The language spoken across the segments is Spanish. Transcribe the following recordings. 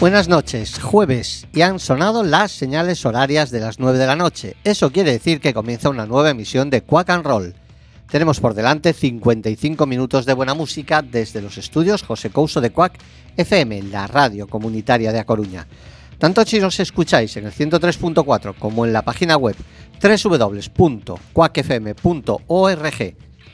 Buenas noches, jueves y han sonado las señales horarias de las 9 de la noche. Eso quiere decir que comienza una nueva emisión de Quack and Roll. Tenemos por delante 55 minutos de buena música desde los estudios José Couso de Quack FM, la radio comunitaria de A Coruña. Tanto si nos escucháis en el 103.4 como en la página web www.quackfm.org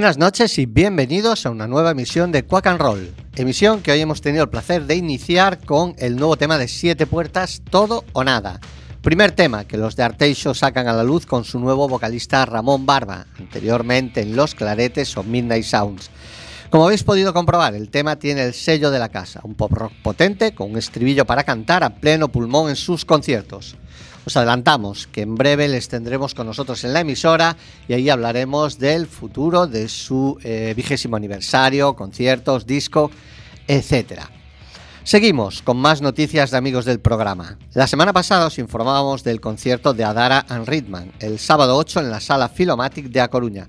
Buenas noches y bienvenidos a una nueva emisión de Quack and Roll. Emisión que hoy hemos tenido el placer de iniciar con el nuevo tema de Siete Puertas, Todo o Nada. Primer tema que los de Arteixo sacan a la luz con su nuevo vocalista Ramón Barba, anteriormente en Los Claretes o Midnight Sounds. Como habéis podido comprobar, el tema tiene el sello de la casa, un pop rock potente con un estribillo para cantar a pleno pulmón en sus conciertos. Os adelantamos que en breve les tendremos con nosotros en la emisora y ahí hablaremos del futuro de su eh, vigésimo aniversario, conciertos, disco, etcétera. Seguimos con más noticias de amigos del programa. La semana pasada os informábamos del concierto de Adara and Ritman, el sábado 8 en la sala Filomatic de A Coruña.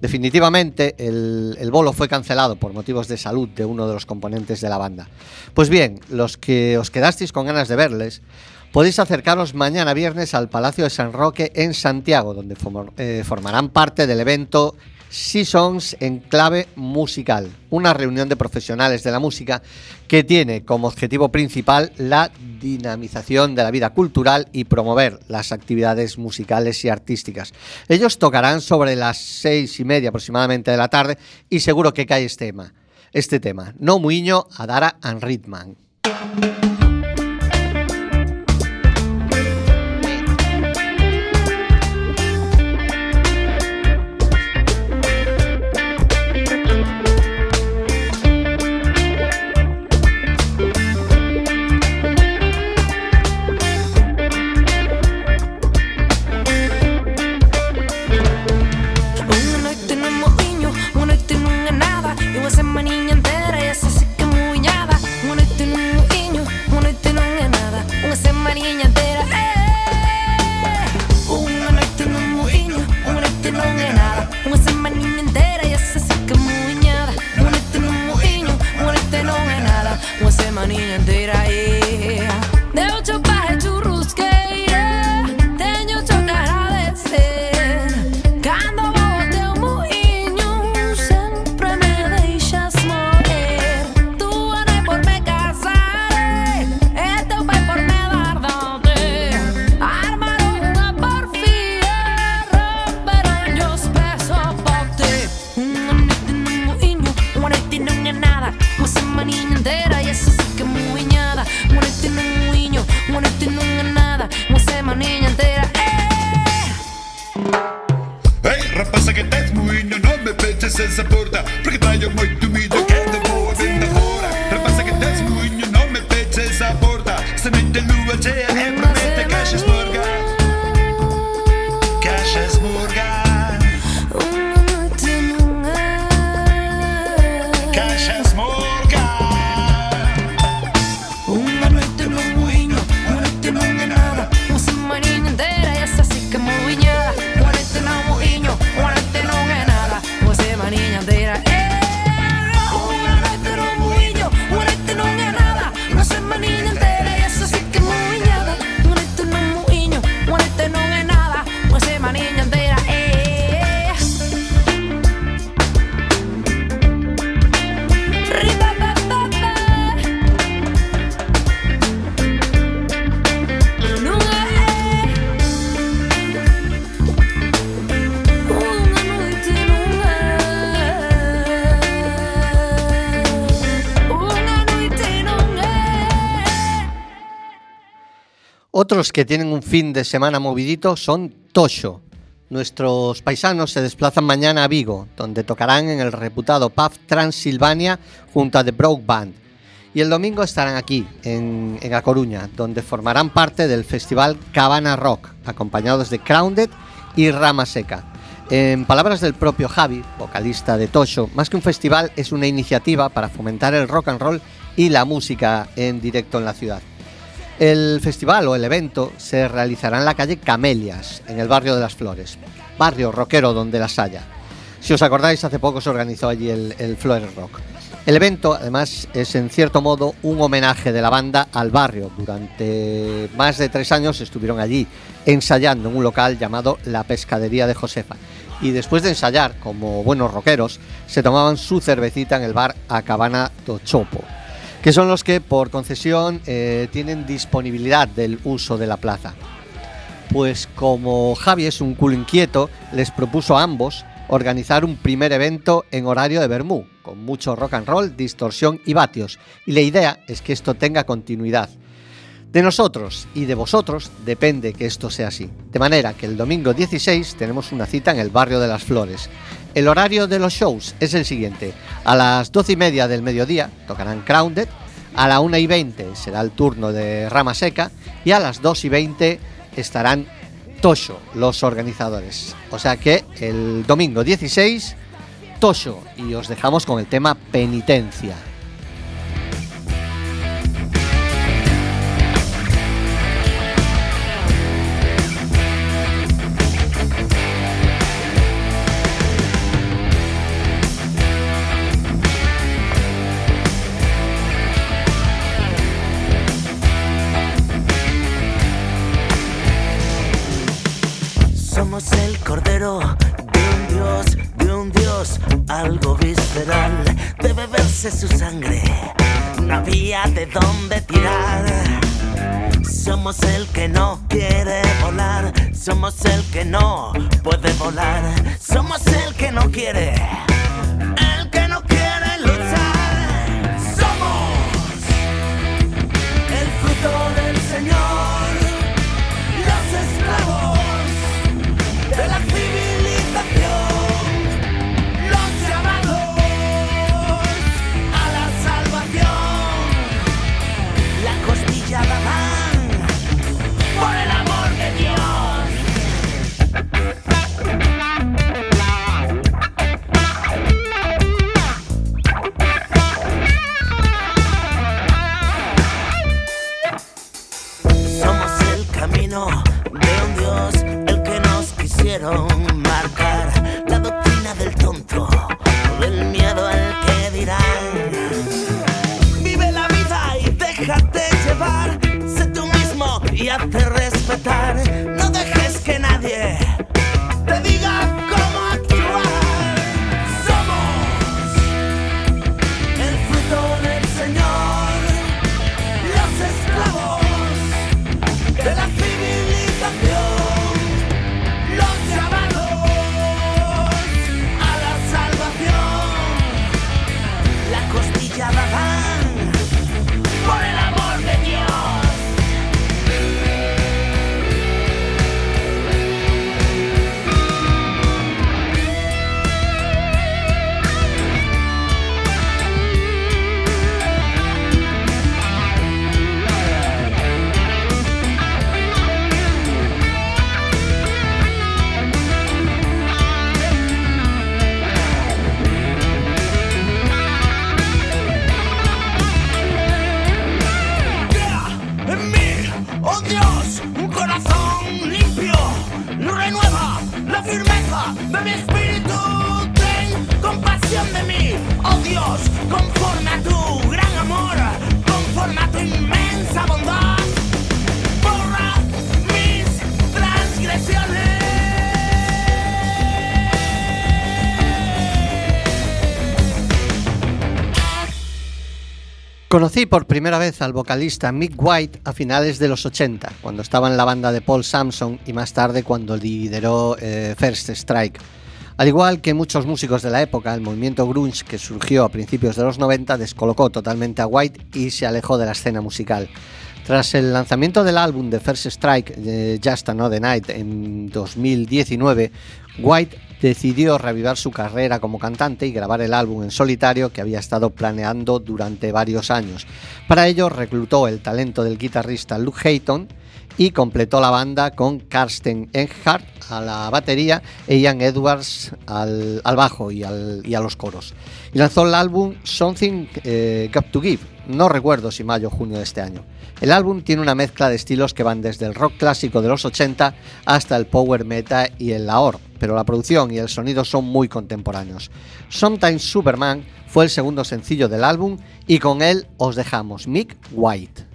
Definitivamente el, el, bolo fue cancelado por motivos de salud de uno de los componentes de la banda. Pues bien, los que os quedasteis con ganas de verles, podéis acercaros mañana viernes al Palacio de San Roque en Santiago, donde eh, formarán parte del evento Seasons en clave musical, una reunión de profesionales de la música que tiene como objetivo principal la dinamización de la vida cultural y promover las actividades musicales y artísticas. Ellos tocarán sobre las seis y media aproximadamente de la tarde y seguro que cae este tema, este tema, No Muiño, Adara and Ritman. Otros que tienen un fin de semana movidito son Tosho. Nuestros paisanos se desplazan mañana a Vigo, donde tocarán en el reputado pub Transilvania junto a The Broke Band. Y el domingo estarán aquí, en, en A Coruña, donde formarán parte del festival Cabana Rock, acompañados de Crowned y Rama Seca. En palabras del propio Javi, vocalista de Tosho, más que un festival es una iniciativa para fomentar el rock and roll y la música en directo en la ciudad. El festival o el evento se realizará en la calle Camelias, en el barrio de las Flores, barrio rockero donde las haya. Si os acordáis, hace poco se organizó allí el, Flores Rock. El evento, además, es en cierto modo un homenaje de la banda al barrio. Durante más de tres años estuvieron allí ensayando en un local llamado La Pescadería de Josefa. Y después de ensayar, como buenos rockeros, se tomaban su cervecita en el bar Acabana do Chopo que son los que por concesión eh, tienen disponibilidad del uso de la plaza. Pues como Javi es un culo inquieto, les propuso a ambos organizar un primer evento en horario de Bermú, con mucho rock and roll, distorsión y vatios. Y la idea es que esto tenga continuidad. De nosotros y de vosotros depende que esto sea así. De manera que el domingo 16 tenemos una cita en el barrio de las Flores. El horario de los shows es el siguiente. A las 12 y media del mediodía tocarán Crowned, a la 1 y 20 será el turno de Rama Seca y a las 2 y 20 estarán Tosho, los organizadores. O sea que el domingo 16, Tosho. Y os dejamos con el tema penitencia. Somos el cordero de un dios, de un dios, algo visceral. De beberse su sangre, no había de dónde tirar. Somos el que no quiere volar, somos el que no puede volar, somos el que no quiere, Conocí por primera vez al vocalista Mick White a finales de los 80, cuando estaba en la banda de Paul Samson y más tarde cuando lideró eh, First Strike. Al igual que muchos músicos de la época, el movimiento grunge que surgió a principios de los 90 descolocó totalmente a White y se alejó de la escena musical. Tras el lanzamiento del álbum de First Strike, eh, Just Another Night, en 2019, White decidió reavivar su carrera como cantante y grabar el álbum en solitario que había estado planeando durante varios años. Para ello reclutó el talento del guitarrista Luke Hayton y completó la banda con Karsten Enghart a la batería e Ian Edwards al, bajo y, a los coros. Y lanzó el álbum Something eh, Got to Give, no recuerdo si mayo o junio de este año. El álbum tiene una mezcla de estilos que van desde el rock clásico de los 80 hasta el power metal y el lahore, pero la producción y el sonido son muy contemporáneos. Sometimes Superman fue el segundo sencillo del álbum y con él os dejamos Mick White.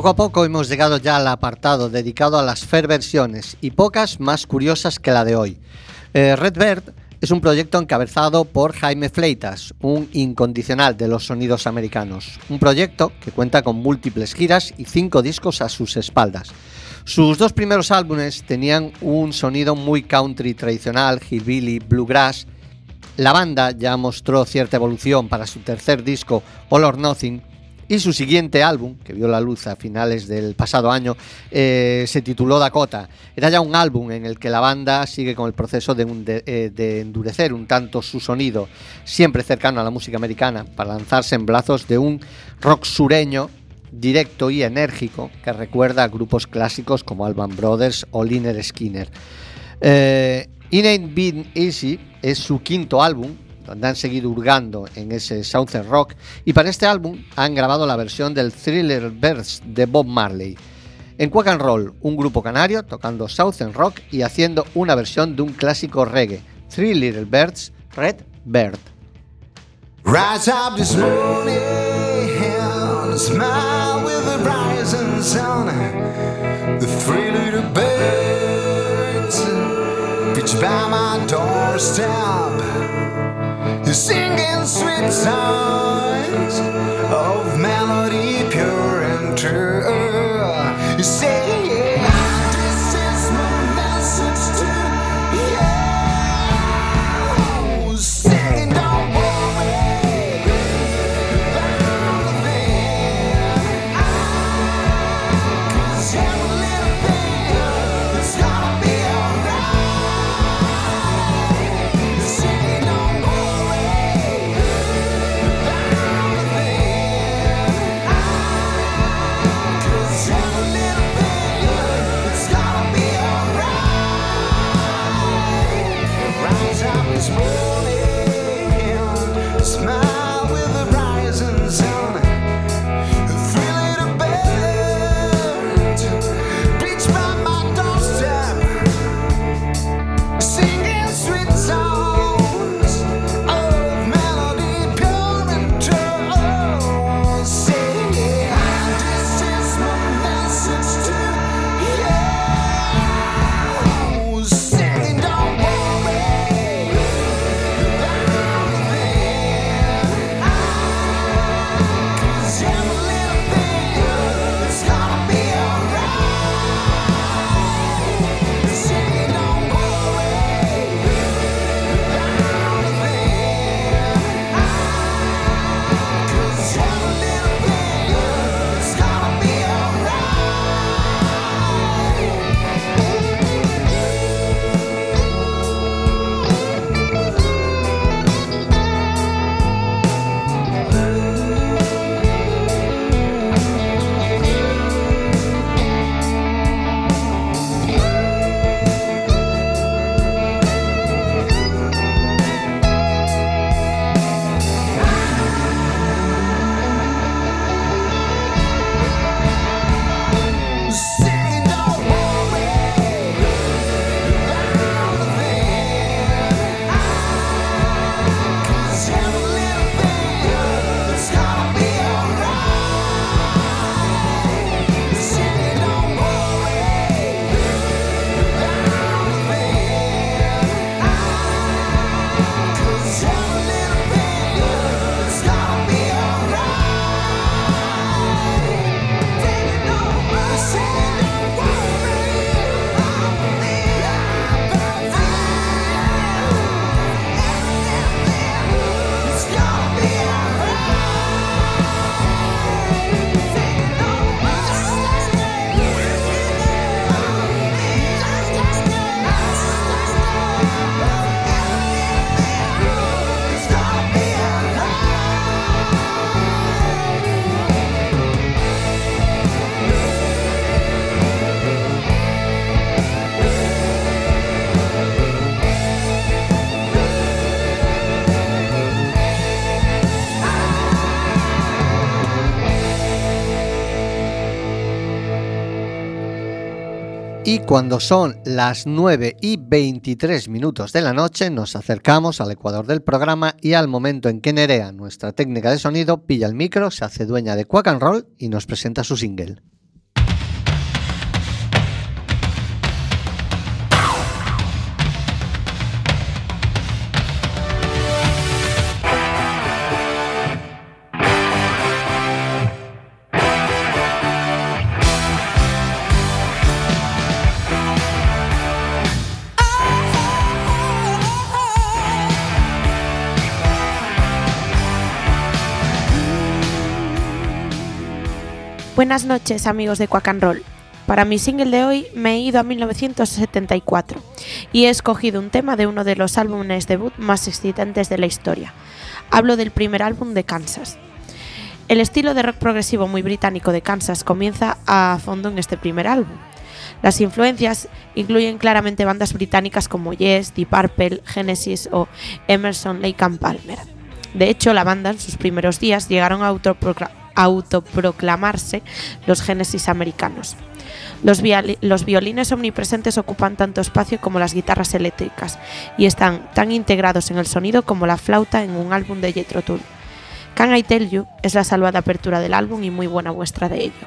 Poco a poco hemos llegado ya al apartado dedicado a las fair versiones y pocas más curiosas que la de hoy. Eh, Redbird es un proyecto encabezado por Jaime Fleitas, un incondicional de los sonidos americanos. Un proyecto que cuenta con múltiples giras y cinco discos a sus espaldas. Sus dos primeros álbumes tenían un sonido muy country tradicional, hillbilly, bluegrass. La banda ya mostró cierta evolución para su tercer disco, All or Nothing, y su siguiente álbum, que vio la luz a finales del pasado año, eh, se tituló Dakota. Era ya un álbum en el que la banda sigue con el proceso eh, de, endurecer un tanto su sonido, siempre cercano a la música americana, para lanzarse en brazos de un rock sureño directo y enérgico que recuerda a grupos clásicos como Alban Brothers o Liner Skinner. Eh, It Ain't Been Easy es su quinto álbum, han seguido hurgando en ese Southern Rock, y para este álbum han grabado la versión del Thriller Birds de Bob Marley. En Quack and Roll, un grupo canario tocando Southern Rock y haciendo una versión de un clásico reggae, Three Little Birds, Red Bird. Rise up this morning, smile with the rising sun. Singing sweet songs Y cuando son las 9 y 23 minutos de la noche, nos acercamos al ecuador del programa y al momento en que Nerea, nuestra técnica de sonido, pilla el micro, se hace dueña de Quack and Roll y nos presenta su single. Buenas noches amigos de Quack and Roll. Para mi single de hoy me he ido a 1974 y he escogido un tema de uno de los álbumes debut más excitantes de la historia. Hablo del primer álbum de Kansas. El estilo de rock progresivo muy británico de Kansas comienza a fondo en este primer álbum. Las influencias incluyen claramente bandas británicas como Yes, Deep Purple, Genesis o Emerson, Lake and Palmer. De hecho, la banda en sus primeros días llegaron a autoproclamarse los Genesis americanos. Los, los, violines omnipresentes ocupan tanto espacio como las guitarras eléctricas y están tan integrados en el sonido como la flauta en un álbum de Jethro Tull. Can I Tell You es la salvada apertura del álbum y muy buena muestra de ello.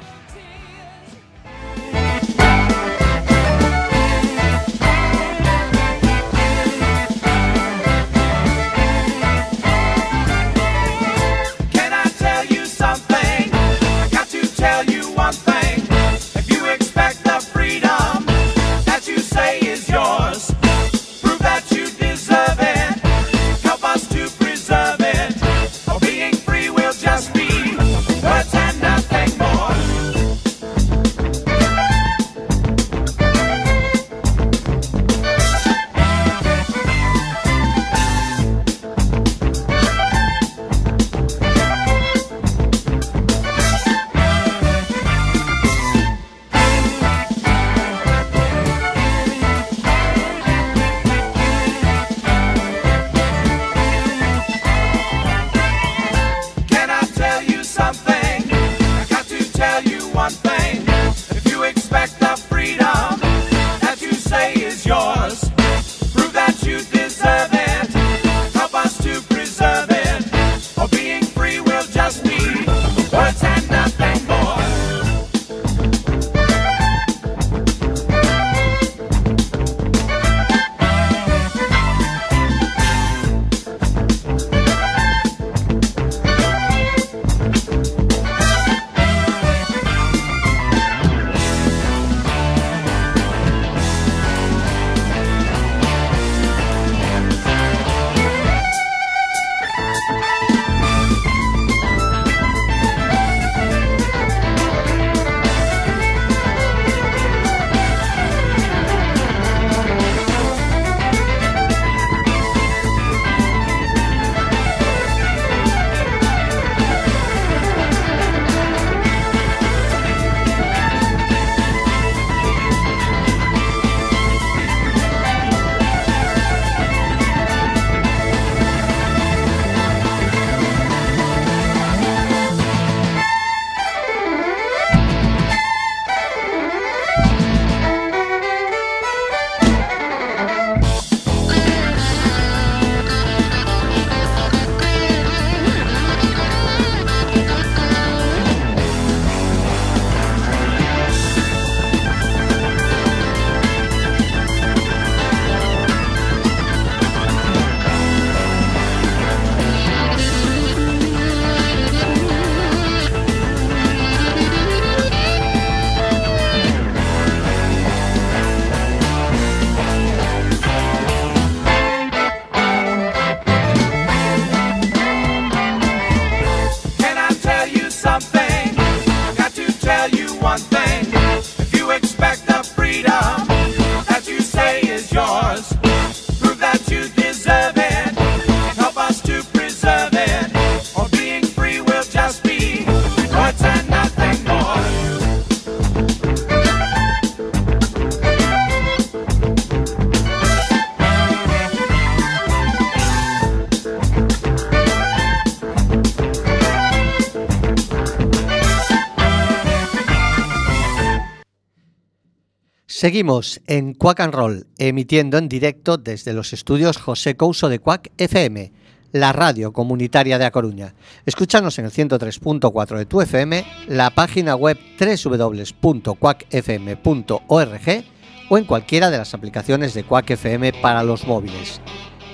Seguimos en Quack and Roll, emitiendo en directo desde los estudios José Couso de Quack FM, la radio comunitaria de A Coruña. Escúchanos en el 103.4 de tu FM, la página web www.quackfm.org o en cualquiera de las aplicaciones de Quack FM para los móviles.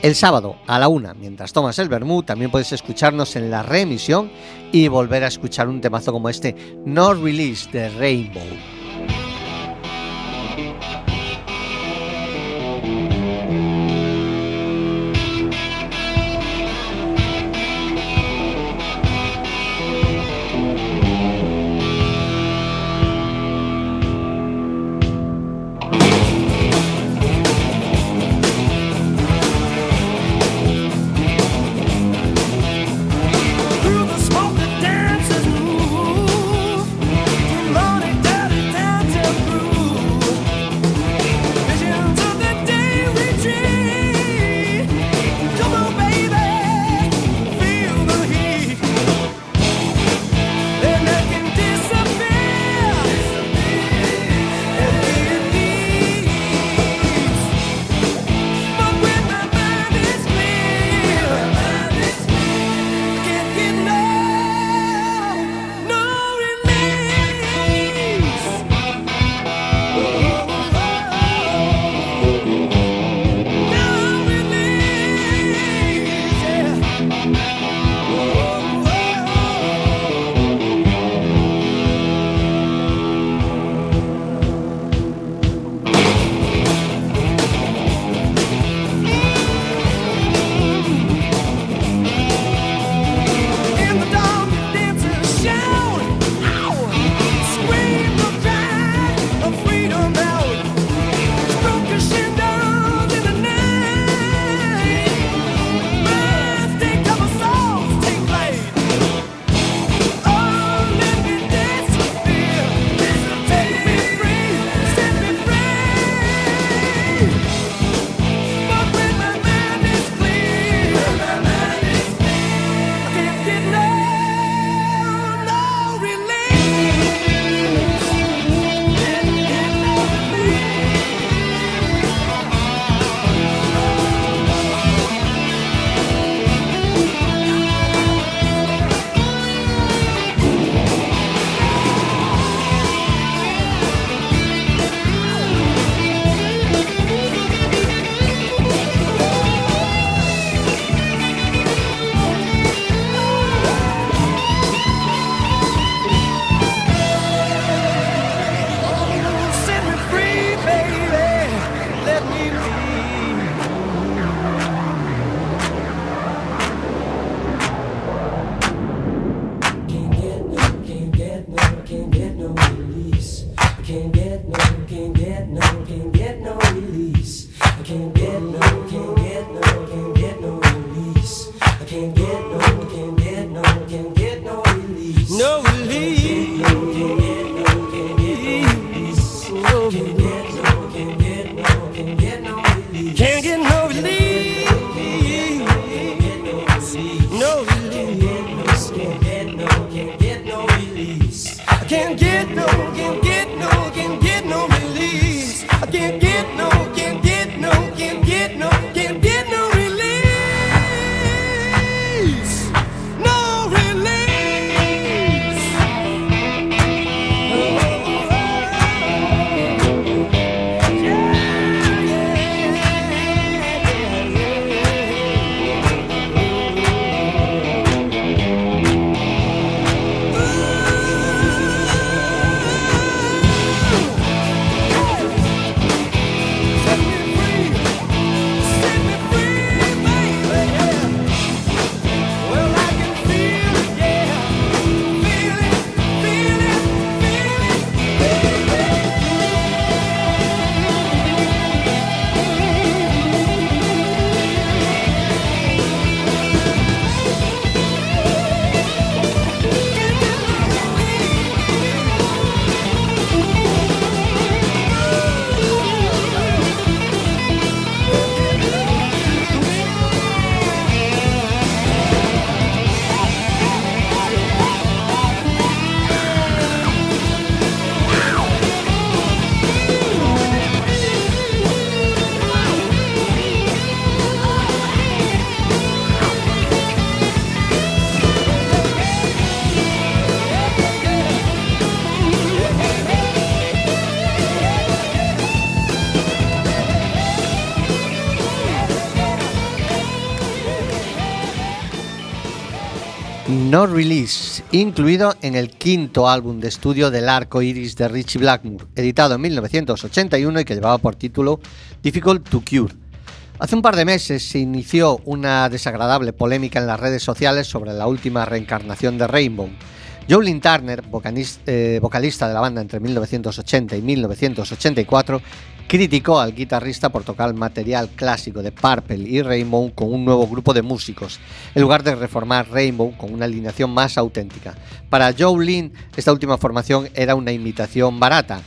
El sábado a la una, mientras tomas el vermú, también puedes escucharnos en la reemisión y volver a escuchar un temazo como este, No Release de Rainbow. No Release, incluido en el quinto álbum de estudio del arco iris de Richie Blackmore, editado en 1981 y que llevaba por título Difficult to Cure. Hace un par de meses se inició una desagradable polémica en las redes sociales sobre la última reencarnación de Rainbow. Jolene Turner, eh, vocalista de la banda entre 1980 y 1984, criticó al guitarrista por tocar material clásico de Purple y Rainbow con un nuevo grupo de músicos, en lugar de reformar Rainbow con una alineación más auténtica. Para Jolene, esta última formación era una imitación barata.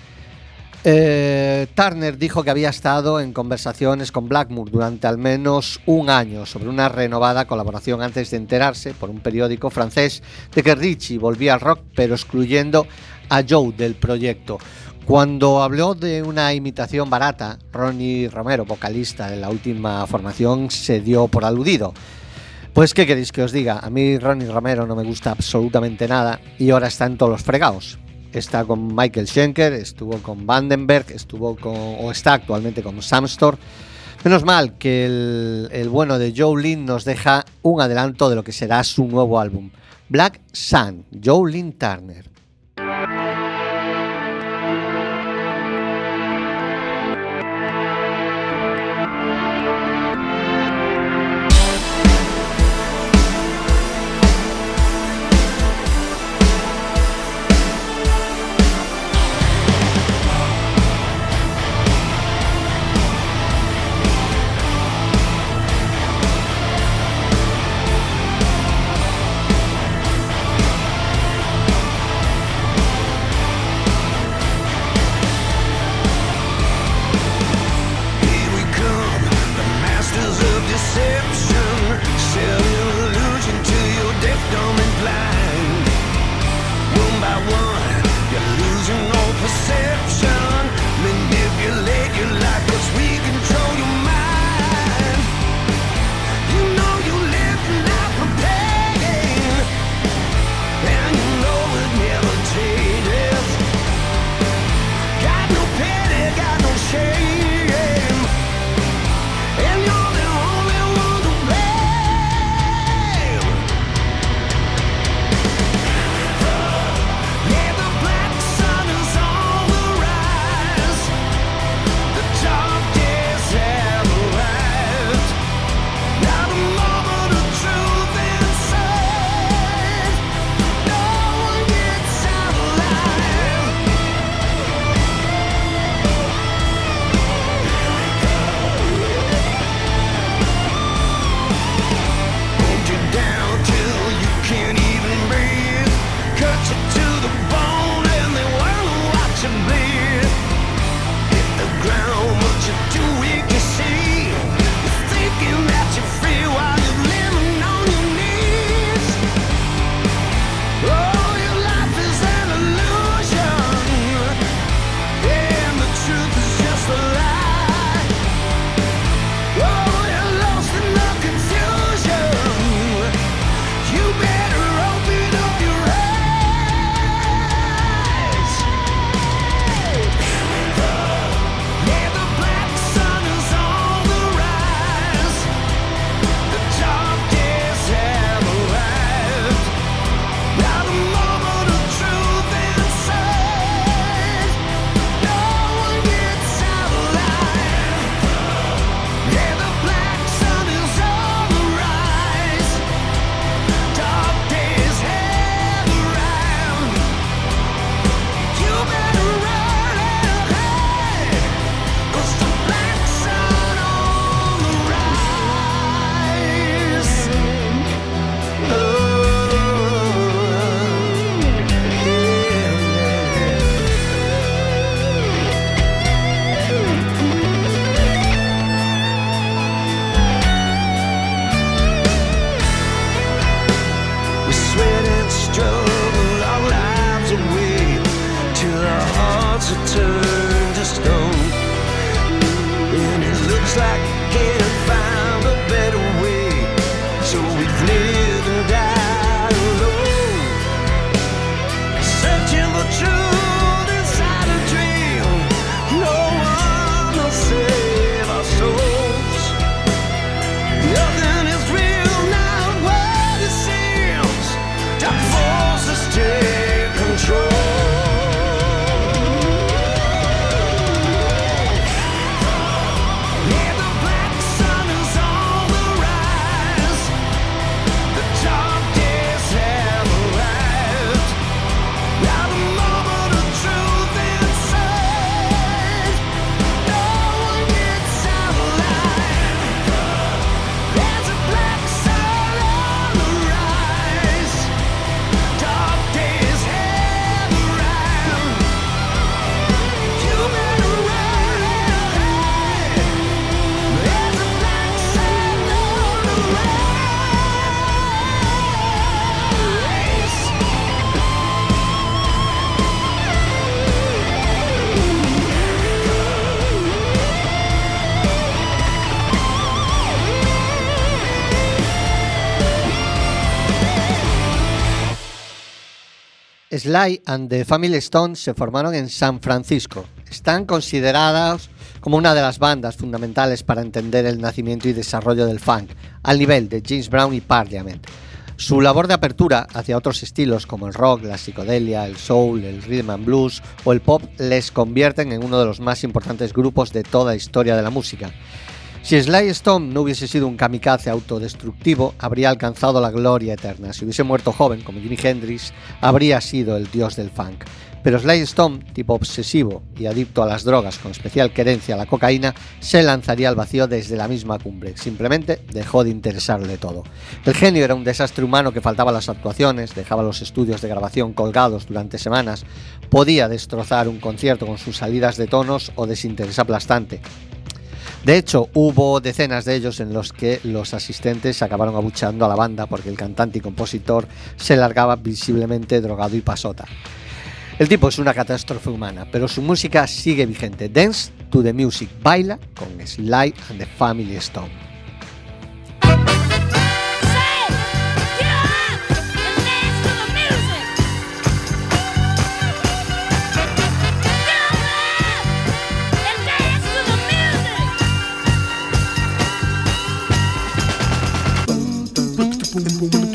Eh, Turner dijo que había estado en conversaciones con Blackmore durante al menos un año sobre una renovada colaboración antes de enterarse por un periódico francés de que Richie volvía al rock pero excluyendo a Joe del proyecto. Cuando habló de una imitación barata, Ronnie Romero, vocalista de la última formación, se dio por aludido. Pues qué queréis que os diga, a mí Ronnie Romero no me gusta absolutamente nada y ahora está en todos los fregados. Está con Michael Schenker, estuvo con Vandenberg, estuvo con o está actualmente con Sam Storr. Menos mal que el, el bueno de Joe Lynn nos deja un adelanto de lo que será su nuevo álbum, Black Sun, Joe Lynn Turner. Sly and the Family Stone se formaron en San Francisco. Están considerados como una de las bandas fundamentales para entender el nacimiento y desarrollo del funk, al nivel de James Brown y Parliament. Su labor de apertura hacia otros estilos como el rock, la psicodelia, el soul, el rhythm and blues o el pop les convierten en uno de los más importantes grupos de toda la historia de la música. Si Sly Stone no hubiese sido un kamikaze autodestructivo, habría alcanzado la gloria eterna. Si hubiese muerto joven, como Jimi Hendrix, habría sido el dios del funk. Pero Sly Stone, tipo obsesivo y adicto a las drogas con especial querencia a la cocaína, se lanzaría al vacío desde la misma cumbre. Simplemente dejó de interesarle todo. El genio era un desastre humano que faltaba las actuaciones, dejaba los estudios de grabación colgados durante semanas, podía destrozar un concierto con sus salidas de tonos o desinterés aplastante. De hecho, hubo decenas de ellos en los que los asistentes acabaron abuchando a la banda porque el cantante y compositor se largaba visiblemente drogado y pasota. El tipo es una catástrofe humana, pero su música sigue vigente. Dance to the Music baila con Sly and the Family Stone. Dance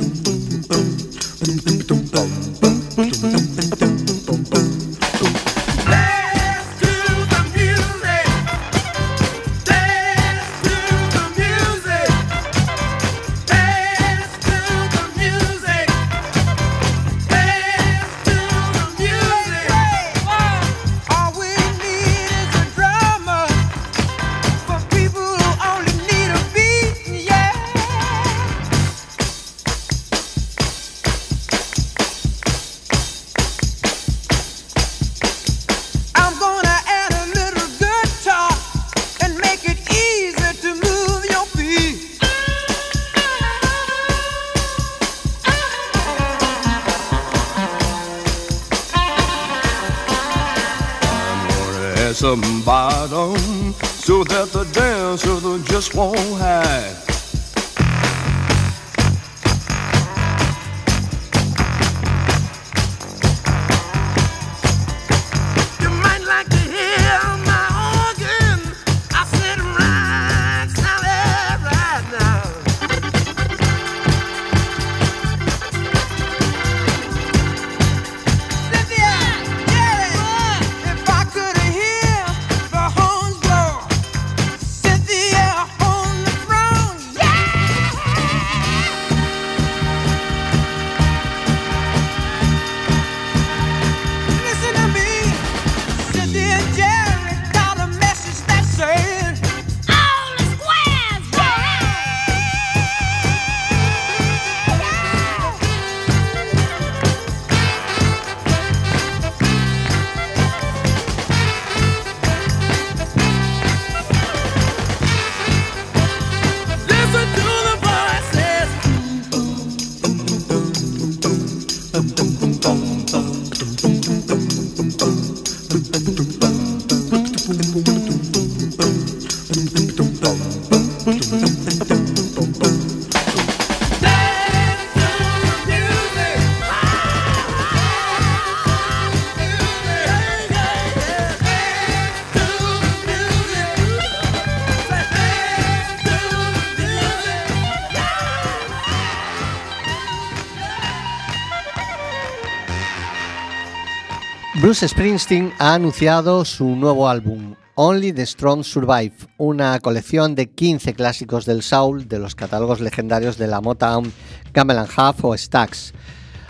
Bruce Springsteen ha anunciado su nuevo álbum, Only the Strong Survive, una colección de 15 clásicos del soul de los catálogos legendarios de la Motown, Camel and Half o Stax.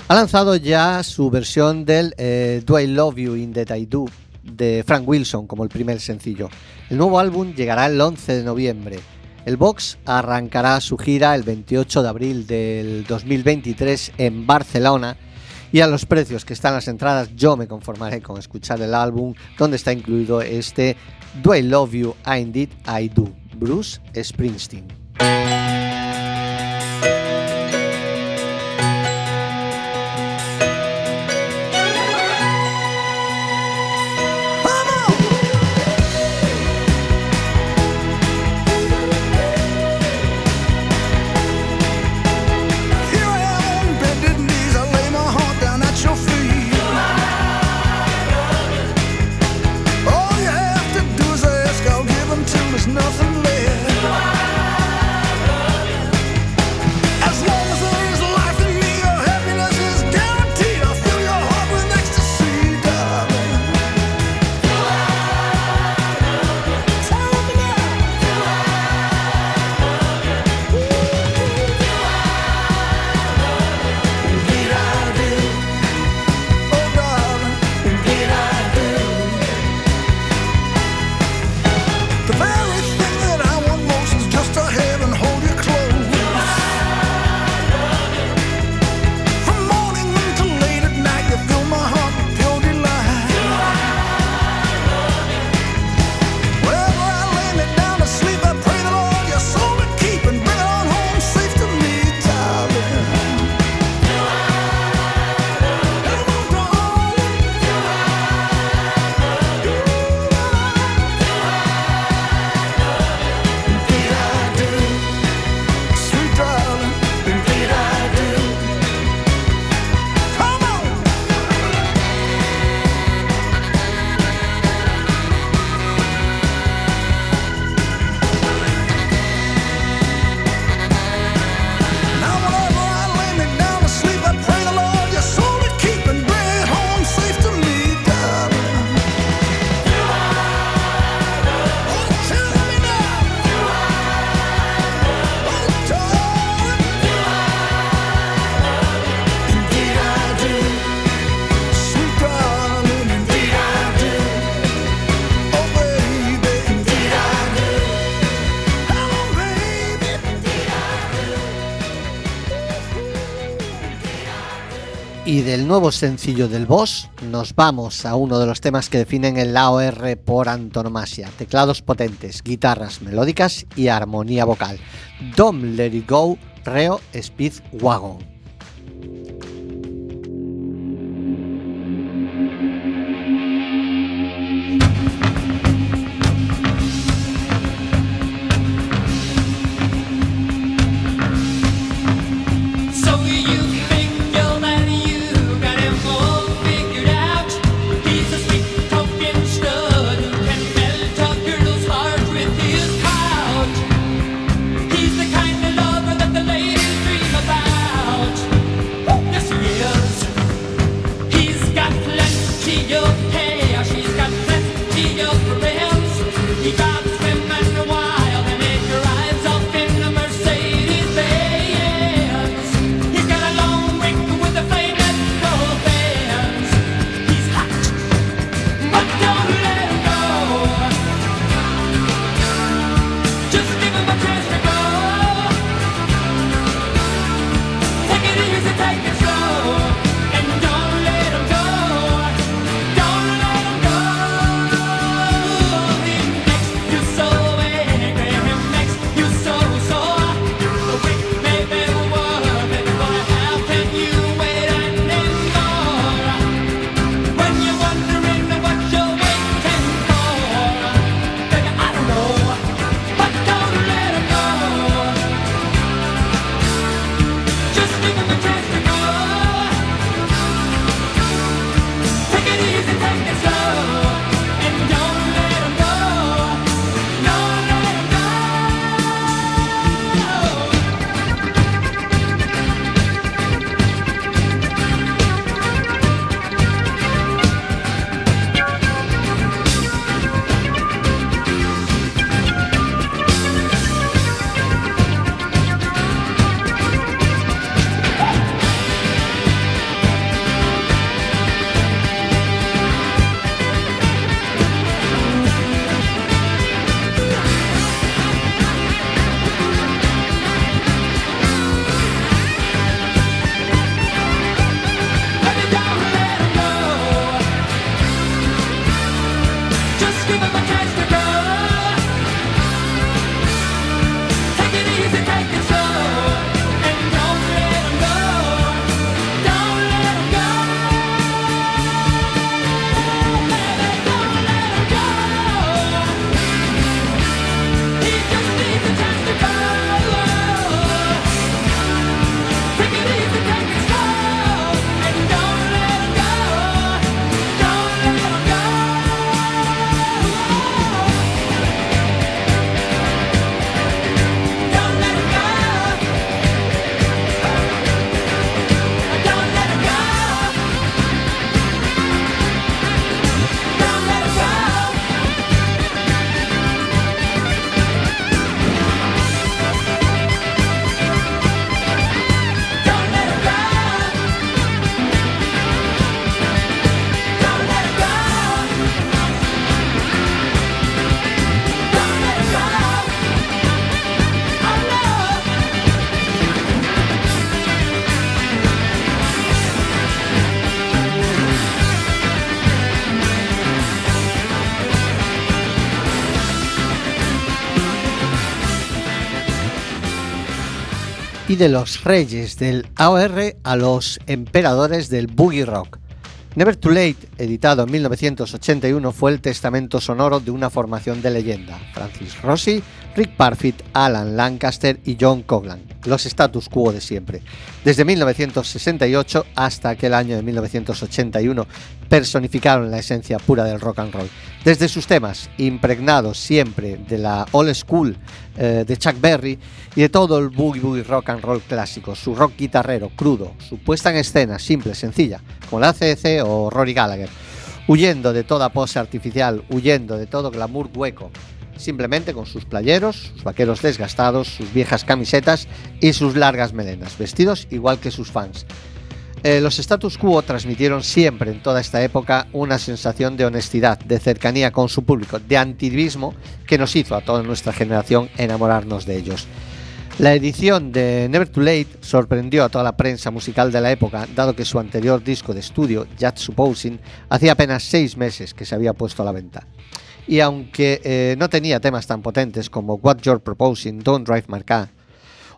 Ha lanzado ya su versión del eh, Do I Love You in That I Do de Frank Wilson como el primer sencillo. El nuevo álbum llegará el 11 de noviembre. El Vox arrancará su gira el 28 de abril del 2023 en Barcelona y a los precios que están las entradas yo me conformaré con escuchar el álbum donde está incluido este Do I Love You, I Indeed I Do, Bruce Springsteen. Del nuevo sencillo del Boss nos vamos a uno de los temas que definen el AOR por antonomasia. Teclados potentes, guitarras melódicas y armonía vocal. Don't Let It Go, Reo Speed Wagon. De los reyes del AOR a los emperadores del boogie rock. Never Too Late, editado en 1981, fue el testamento sonoro de una formación de leyenda. Francis Rossi, Rick Parfitt, Alan Lancaster y John Coglan, los status quo de siempre. Desde 1968 hasta aquel año de 1981 personificaron la esencia pura del rock and roll. Desde sus temas, impregnados siempre de la old school eh, de Chuck Berry y de todo el boogie boogie rock and roll clásico, su rock guitarrero, crudo, su puesta en escena simple, sencilla, como la ACC o Rory Gallagher, huyendo de toda pose artificial, huyendo de todo glamour hueco, simplemente con sus playeros, sus vaqueros desgastados, sus viejas camisetas y sus largas melenas, vestidos igual que sus fans. Eh, los status quo transmitieron siempre en toda esta época una sensación de honestidad, de cercanía con su público, de antidismo que nos hizo a toda nuestra generación enamorarnos de ellos. La edición de Never Too Late sorprendió a toda la prensa musical de la época, dado que su anterior disco de estudio, Just Supposing, hacía apenas seis meses que se había puesto a la venta. Y aunque eh, no tenía temas tan potentes como What You're Proposing, Don't Drive Car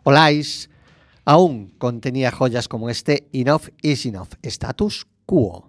o Lies, aún contenía joyas como este Enough is Enough, Status Quo.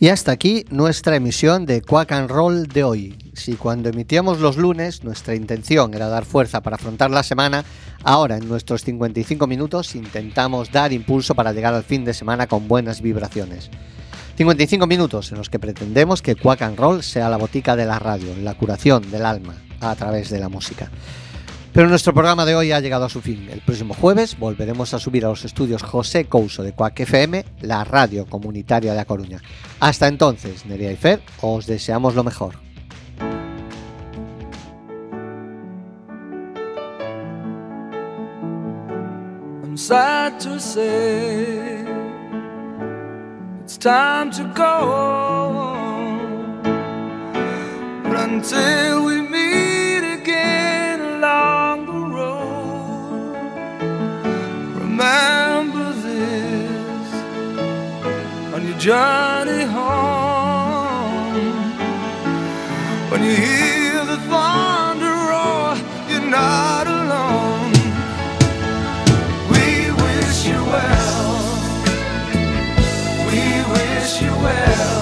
Y hasta aquí nuestra emisión de Quack and Roll de hoy. Si cuando emitíamos los lunes nuestra intención era dar fuerza para afrontar la semana, ahora en nuestros 55 minutos intentamos dar impulso para llegar al fin de semana con buenas vibraciones. 55 minutos en los que pretendemos que Quack and Roll sea la botica de la radio, la curación del alma a través de la música. Pero nuestro programa de hoy ha llegado a su fin. El próximo jueves volveremos a subir a los estudios José Couso de Cuac FM, la radio comunitaria de A Coruña. Hasta entonces, Nerea y Fer, os deseamos lo mejor. Journey home. When you hear the thunder roar, you're not alone. We wish you well. We wish you well.